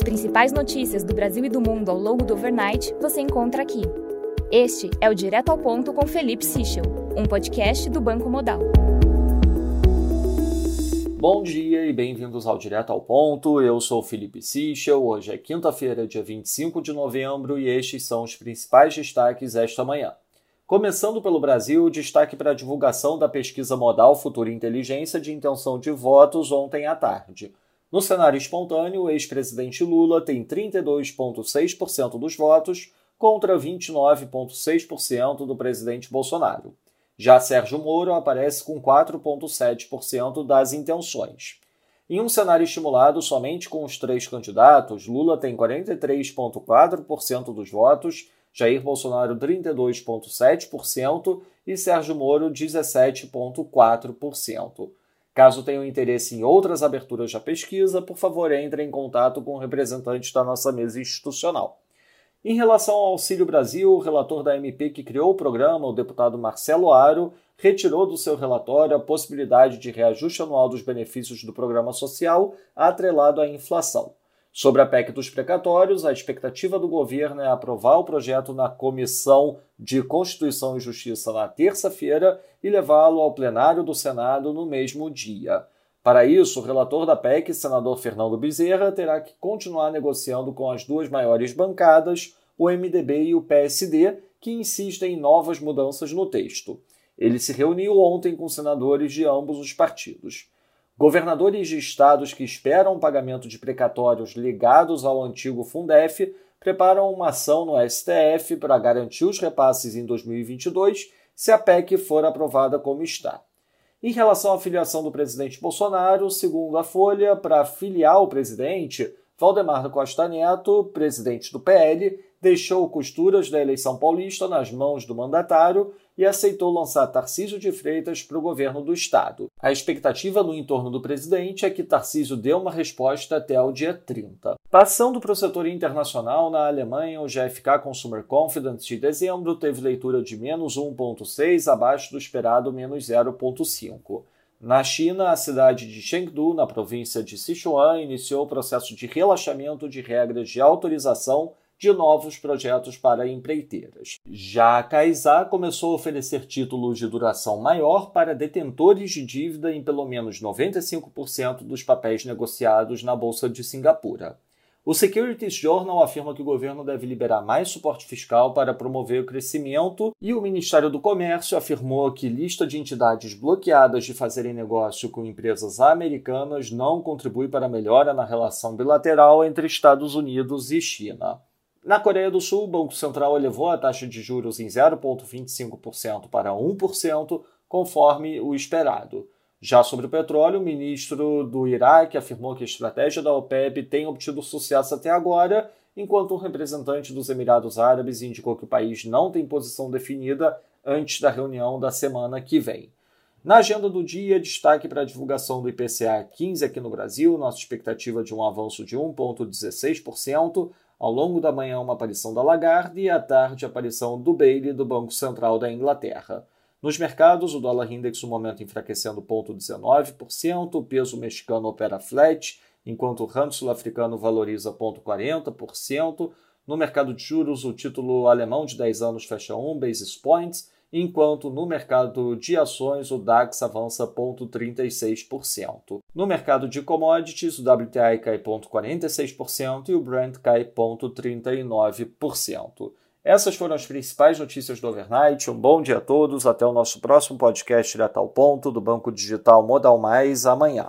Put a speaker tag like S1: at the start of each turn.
S1: As principais notícias do Brasil e do mundo ao longo do overnight você encontra aqui. Este é o Direto ao Ponto com Felipe Sichel, um podcast do Banco Modal.
S2: Bom dia e bem-vindos ao Direto ao Ponto. Eu sou Felipe Sichel. Hoje é quinta-feira, dia 25 de novembro, e estes são os principais destaques esta manhã. Começando pelo Brasil, destaque para a divulgação da pesquisa modal Futura Inteligência de intenção de votos ontem à tarde. No cenário espontâneo, o ex-presidente Lula tem 32,6% dos votos contra 29,6% do presidente Bolsonaro. Já Sérgio Moro aparece com 4,7% das intenções. Em um cenário estimulado somente com os três candidatos, Lula tem 43,4% dos votos, Jair Bolsonaro 32,7% e Sérgio Moro 17,4%. Caso tenham interesse em outras aberturas da pesquisa, por favor entre em contato com o representante da nossa mesa institucional. Em relação ao Auxílio Brasil, o relator da MP que criou o programa, o deputado Marcelo Aro, retirou do seu relatório a possibilidade de reajuste anual dos benefícios do programa social atrelado à inflação. Sobre a PEC dos precatórios, a expectativa do governo é aprovar o projeto na Comissão de Constituição e Justiça na terça-feira e levá-lo ao plenário do Senado no mesmo dia. Para isso, o relator da PEC, senador Fernando Bezerra, terá que continuar negociando com as duas maiores bancadas, o MDB e o PSD, que insistem em novas mudanças no texto. Ele se reuniu ontem com senadores de ambos os partidos. Governadores de estados que esperam o pagamento de precatórios ligados ao antigo Fundef preparam uma ação no STF para garantir os repasses em 2022 se a PEC for aprovada como está. Em relação à filiação do presidente Bolsonaro, segundo a Folha, para filiar o presidente, Valdemar Costa Neto, presidente do PL, deixou costuras da eleição paulista nas mãos do mandatário e aceitou lançar Tarcísio de Freitas para o governo do estado. A expectativa no entorno do presidente é que Tarcísio dê uma resposta até o dia 30. Passando para o setor internacional, na Alemanha, o GFK Consumer Confidence de dezembro teve leitura de menos 1,6, abaixo do esperado menos 0,5. Na China, a cidade de Chengdu, na província de Sichuan, iniciou o processo de relaxamento de regras de autorização de novos projetos para empreiteiras. Já a Caisá começou a oferecer títulos de duração maior para detentores de dívida em pelo menos 95% dos papéis negociados na Bolsa de Singapura. O Securities Journal afirma que o governo deve liberar mais suporte fiscal para promover o crescimento, e o Ministério do Comércio afirmou que lista de entidades bloqueadas de fazerem negócio com empresas americanas não contribui para a melhora na relação bilateral entre Estados Unidos e China. Na Coreia do Sul, o Banco Central elevou a taxa de juros em 0,25% para 1%, conforme o esperado. Já sobre o petróleo, o ministro do Iraque afirmou que a estratégia da OPEP tem obtido sucesso até agora, enquanto um representante dos Emirados Árabes indicou que o país não tem posição definida antes da reunião da semana que vem. Na agenda do dia, destaque para a divulgação do IPCA 15 aqui no Brasil, nossa expectativa de um avanço de 1,16%, ao longo da manhã, uma aparição da Lagarde e à tarde, a aparição do Bailey do Banco Central da Inglaterra. Nos mercados, o dólar index no momento enfraquecendo 0,19%, o peso mexicano opera flat, enquanto o rand sul-africano valoriza 0,40%. No mercado de juros, o título alemão de 10 anos fecha 1 basis points enquanto no mercado de ações o DAX avança 0,36%. No mercado de commodities, o WTI cai 0,46% e o Brent cai 0,39%. Essas foram as principais notícias do overnight. Um bom dia a todos. Até o nosso próximo podcast direto ao ponto do Banco Digital Modal Mais amanhã.